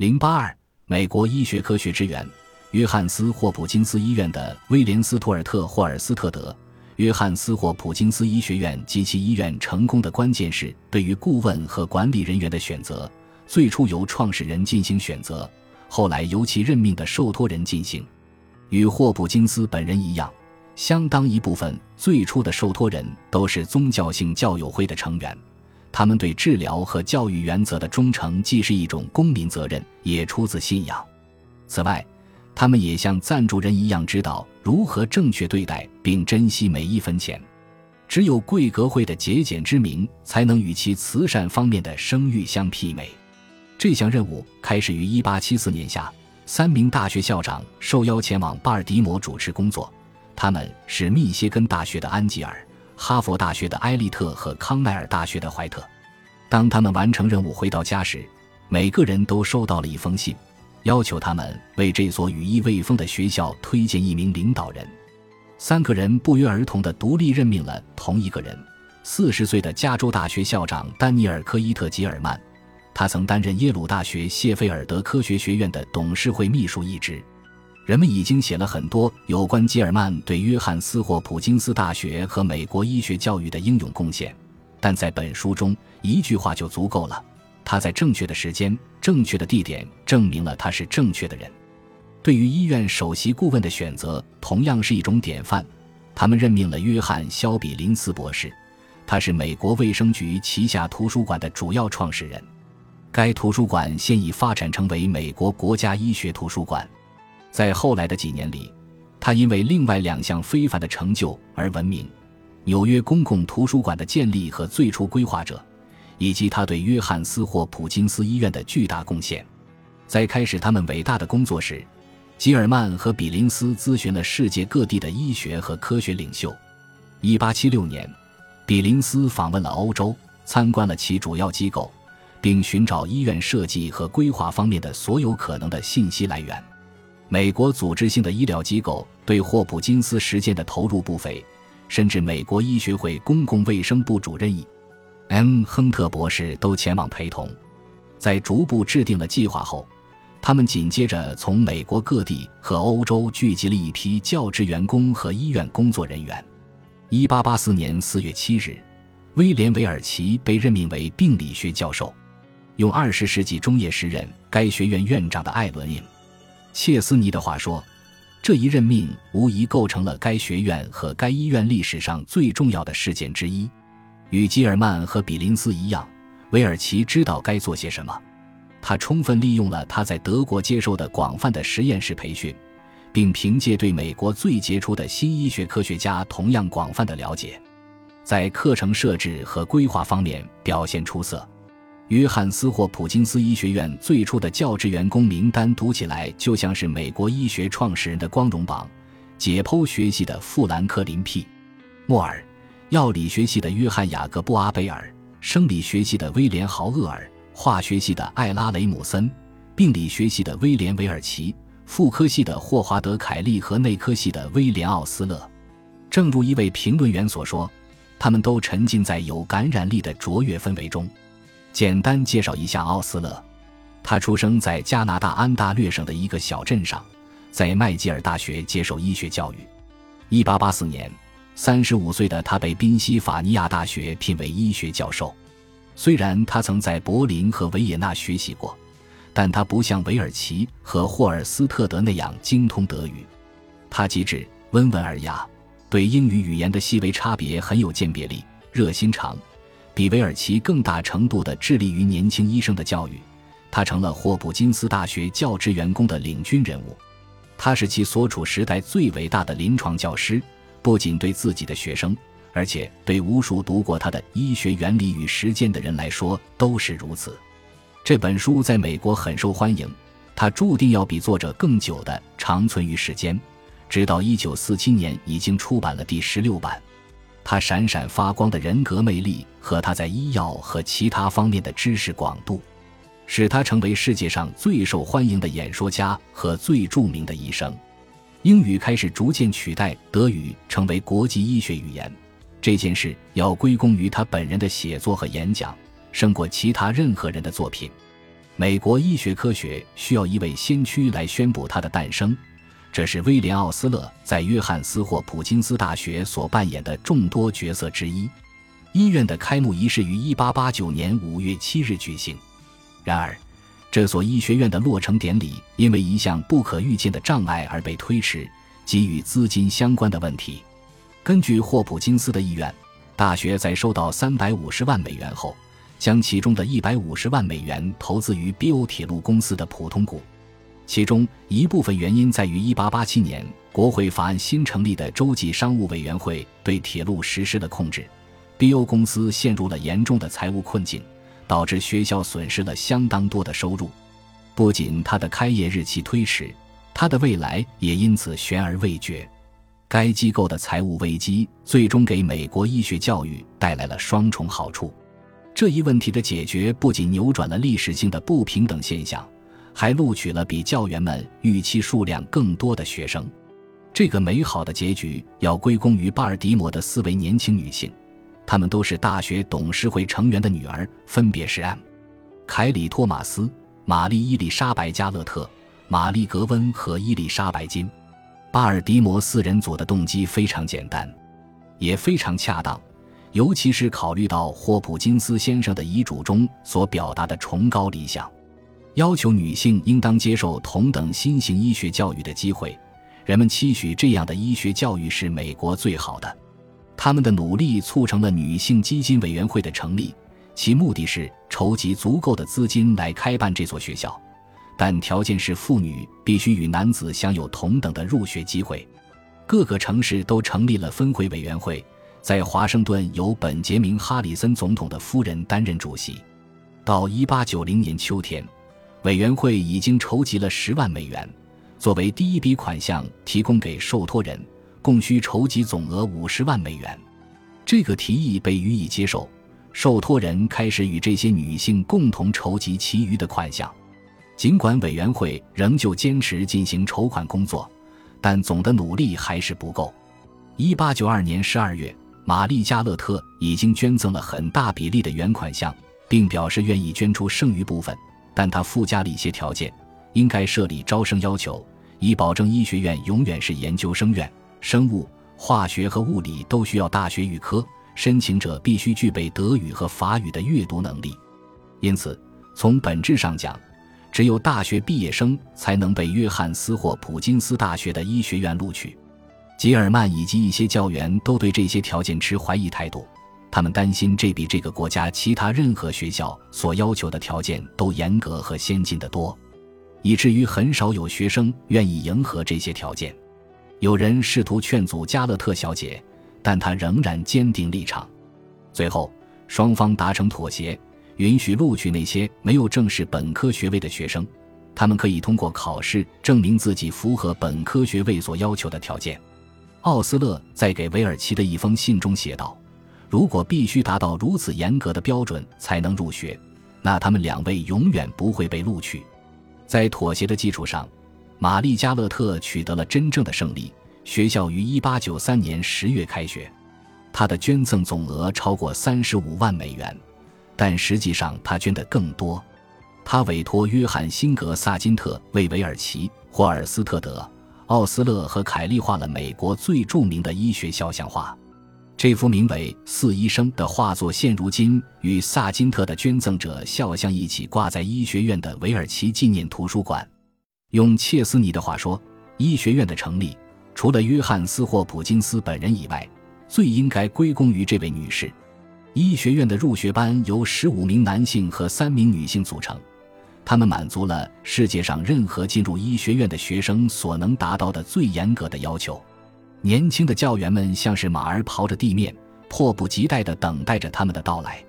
零八二，美国医学科学之源，约翰斯霍普金斯医院的威廉斯托尔特霍尔斯特德。约翰斯霍普金斯医学院及其医院成功的关键是对于顾问和管理人员的选择，最初由创始人进行选择，后来由其任命的受托人进行。与霍普金斯本人一样，相当一部分最初的受托人都是宗教性教友会的成员。他们对治疗和教育原则的忠诚，既是一种公民责任，也出自信仰。此外，他们也像赞助人一样，知道如何正确对待并珍惜每一分钱。只有贵格会的节俭之名，才能与其慈善方面的声誉相媲美。这项任务开始于1874年夏，三名大学校长受邀前往巴尔的摩主持工作，他们是密歇根大学的安吉尔。哈佛大学的埃利特和康奈尔大学的怀特，当他们完成任务回到家时，每个人都收到了一封信，要求他们为这所羽翼未丰的学校推荐一名领导人。三个人不约而同地独立任命了同一个人：四十岁的加州大学校长丹尼尔·科伊特·吉尔曼，他曾担任耶鲁大学谢菲尔德科学学院的董事会秘书一职。人们已经写了很多有关吉尔曼对约翰斯霍普金斯大学和美国医学教育的英勇贡献，但在本书中一句话就足够了：他在正确的时间、正确的地点证明了他是正确的人。对于医院首席顾问的选择，同样是一种典范。他们任命了约翰·肖比林斯博士，他是美国卫生局旗下图书馆的主要创始人。该图书馆现已发展成为美国国家医学图书馆。在后来的几年里，他因为另外两项非凡的成就而闻名：纽约公共图书馆的建立和最初规划者，以及他对约翰斯霍普金斯医院的巨大贡献。在开始他们伟大的工作时，吉尔曼和比林斯咨询了世界各地的医学和科学领袖。1876年，比林斯访问了欧洲，参观了其主要机构，并寻找医院设计和规划方面的所有可能的信息来源。美国组织性的医疗机构对霍普金斯实践的投入不菲，甚至美国医学会公共卫生部主任 M. 亨特博士都前往陪同。在逐步制定了计划后，他们紧接着从美国各地和欧洲聚集了一批教职员工和医院工作人员。1884年4月7日，威廉·韦尔奇被任命为病理学教授。用20世纪中叶时任该学院院长的艾伦 ·M。切斯尼的话说：“这一任命无疑构成了该学院和该医院历史上最重要的事件之一。”与基尔曼和比林斯一样，韦尔奇知道该做些什么。他充分利用了他在德国接受的广泛的实验室培训，并凭借对美国最杰出的新医学科学家同样广泛的了解，在课程设置和规划方面表现出色。约翰斯霍普金斯医学院最初的教职员工名单读起来就像是美国医学创始人的光荣榜：解剖学系的富兰克林 ·P· 莫尔，药理学系的约翰·雅各布·阿贝尔，生理学系的威廉·豪厄尔，化学系的艾拉·雷姆森，病理学系的威廉·韦尔奇，妇科系的霍华德·凯利和内科系的威廉·奥斯勒。正如一位评论员所说，他们都沉浸在有感染力的卓越氛围中。简单介绍一下奥斯勒，他出生在加拿大安大略省的一个小镇上，在麦吉尔大学接受医学教育。1884年，35岁的他被宾夕法尼亚大学聘为医学教授。虽然他曾在柏林和维也纳学习过，但他不像韦尔奇和霍尔斯特德那样精通德语。他机智、温文尔雅，对英语语言的细微差别很有鉴别力，热心肠。比韦尔奇更大程度地致力于年轻医生的教育，他成了霍普金斯大学教职员工的领军人物。他是其所处时代最伟大的临床教师，不仅对自己的学生，而且对无数读过他的《医学原理与实践》的人来说都是如此。这本书在美国很受欢迎，它注定要比作者更久的长存于世间，直到1947年已经出版了第十六版。他闪闪发光的人格魅力和他在医药和其他方面的知识广度，使他成为世界上最受欢迎的演说家和最著名的医生。英语开始逐渐取代德语成为国际医学语言，这件事要归功于他本人的写作和演讲，胜过其他任何人的作品。美国医学科学需要一位先驱来宣布它的诞生，这是威廉·奥斯勒在约翰斯霍普金斯大学所扮演的众多角色之一。医院的开幕仪式于1889年5月7日举行。然而，这所医学院的落成典礼因为一项不可预见的障碍而被推迟，即与资金相关的问题。根据霍普金斯的意愿，大学在收到350万美元后，将其中的一百五十万美元投资于 BO 铁路公司的普通股。其中一部分原因在于1887年国会法案新成立的洲际商务委员会对铁路实施了控制，BO 公司陷入了严重的财务困境。导致学校损失了相当多的收入，不仅他的开业日期推迟，他的未来也因此悬而未决。该机构的财务危机最终给美国医学教育带来了双重好处。这一问题的解决不仅扭转了历史性的不平等现象，还录取了比教员们预期数量更多的学生。这个美好的结局要归功于巴尔的摩的四位年轻女性。她们都是大学董事会成员的女儿，分别是 M. 凯里·托马斯、玛丽·伊丽莎白·加勒特、玛丽·格温和伊丽莎白·金。巴尔的摩四人组的动机非常简单，也非常恰当，尤其是考虑到霍普金斯先生的遗嘱中所表达的崇高理想，要求女性应当接受同等新型医学教育的机会。人们期许这样的医学教育是美国最好的。他们的努力促成了女性基金委员会的成立，其目的是筹集足够的资金来开办这所学校，但条件是妇女必须与男子享有同等的入学机会。各个城市都成立了分会委员会，在华盛顿由本杰明·哈里森总统的夫人担任主席。到1890年秋天，委员会已经筹集了十万美元，作为第一笔款项提供给受托人。共需筹集总额五十万美元，这个提议被予以接受。受托人开始与这些女性共同筹集其余的款项。尽管委员会仍旧坚持进行筹款工作，但总的努力还是不够。一八九二年十二月，玛丽加勒特已经捐赠了很大比例的原款项，并表示愿意捐出剩余部分，但他附加了一些条件：应该设立招生要求，以保证医学院永远是研究生院。生物、化学和物理都需要大学预科，申请者必须具备德语和法语的阅读能力。因此，从本质上讲，只有大学毕业生才能被约翰斯或普金斯大学的医学院录取。吉尔曼以及一些教员都对这些条件持怀疑态度，他们担心这比这个国家其他任何学校所要求的条件都严格和先进的多，以至于很少有学生愿意迎合这些条件。有人试图劝阻加勒特小姐，但她仍然坚定立场。最后，双方达成妥协，允许录取那些没有正式本科学位的学生，他们可以通过考试证明自己符合本科学位所要求的条件。奥斯勒在给韦尔奇的一封信中写道：“如果必须达到如此严格的标准才能入学，那他们两位永远不会被录取。”在妥协的基础上。玛丽加勒特取得了真正的胜利。学校于1893年10月开学，他的捐赠总额超过35万美元，但实际上他捐的更多。他委托约翰·辛格萨金特为韦尔奇、霍尔斯特德、奥斯勒和凯利画了美国最著名的医学肖像画。这幅名为《四医生》的画作，现如今与萨金特的捐赠者肖像一起挂在医学院的韦尔奇纪念图书馆。用切斯尼的话说，医学院的成立，除了约翰斯霍普金斯本人以外，最应该归功于这位女士。医学院的入学班由十五名男性和三名女性组成，他们满足了世界上任何进入医学院的学生所能达到的最严格的要求。年轻的教员们像是马儿刨着地面，迫不及待地等待着他们的到来。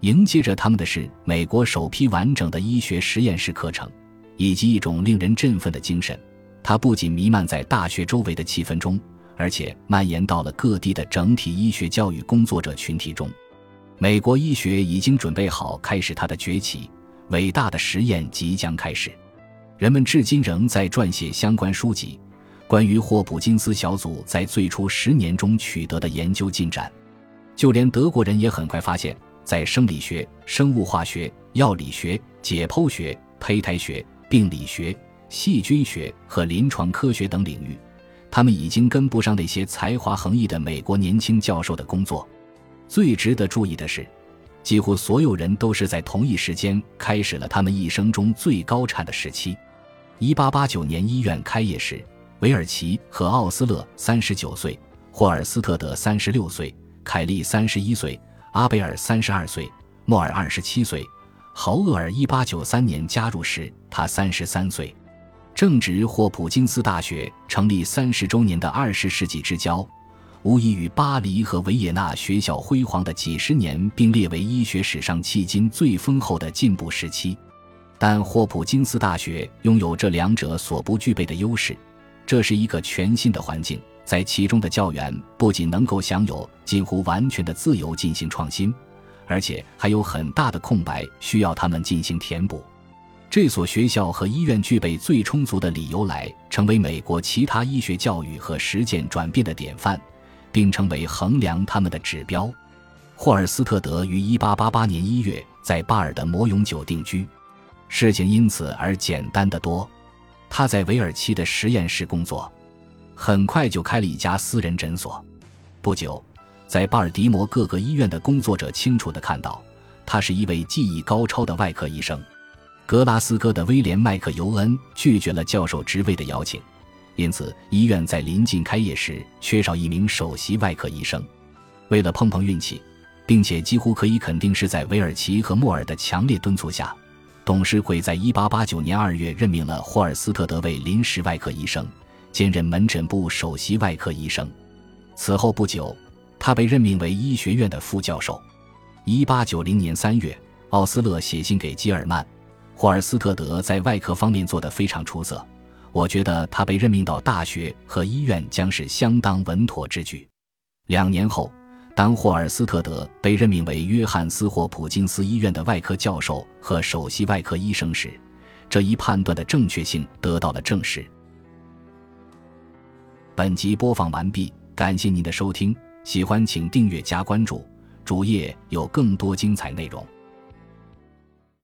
迎接着他们的是美国首批完整的医学实验室课程。以及一种令人振奋的精神，它不仅弥漫在大学周围的气氛中，而且蔓延到了各地的整体医学教育工作者群体中。美国医学已经准备好开始它的崛起，伟大的实验即将开始。人们至今仍在撰写相关书籍，关于霍普金斯小组在最初十年中取得的研究进展。就连德国人也很快发现，在生理学、生物化学、药理学、解剖学。胚胎学、病理学、细菌学和临床科学等领域，他们已经跟不上那些才华横溢的美国年轻教授的工作。最值得注意的是，几乎所有人都是在同一时间开始了他们一生中最高产的时期。一八八九年医院开业时，韦尔奇和奥斯勒三十九岁，霍尔斯特德三十六岁，凯利三十一岁，阿贝尔三十二岁，莫尔二十七岁。豪厄尔一八九三年加入时，他三十三岁。正值霍普金斯大学成立三十周年的二十世纪之交，无疑与巴黎和维也纳学校辉煌的几十年并列为医学史上迄今最丰厚的进步时期。但霍普金斯大学拥有这两者所不具备的优势，这是一个全新的环境，在其中的教员不仅能够享有近乎完全的自由进行创新。而且还有很大的空白需要他们进行填补。这所学校和医院具备最充足的理由来成为美国其他医学教育和实践转变的典范，并成为衡量他们的指标。霍尔斯特德于1888年1月在巴尔的摩永久定居，事情因此而简单得多。他在韦尔奇的实验室工作，很快就开了一家私人诊所。不久。在巴尔的摩各个医院的工作者清楚地看到，他是一位技艺高超的外科医生。格拉斯哥的威廉·麦克尤恩拒绝了教授职位的邀请，因此医院在临近开业时缺少一名首席外科医生。为了碰碰运气，并且几乎可以肯定是在韦尔奇和莫尔的强烈敦促下，董事会在1889年2月任命了霍尔斯特德为临时外科医生，兼任门诊部首席外科医生。此后不久。他被任命为医学院的副教授。一八九零年三月，奥斯勒写信给基尔曼，霍尔斯特德在外科方面做得非常出色。我觉得他被任命到大学和医院将是相当稳妥之举。两年后，当霍尔斯特德被任命为约翰斯霍普金斯医院的外科教授和首席外科医生时，这一判断的正确性得到了证实。本集播放完毕，感谢您的收听。喜欢请订阅加关注，主页有更多精彩内容。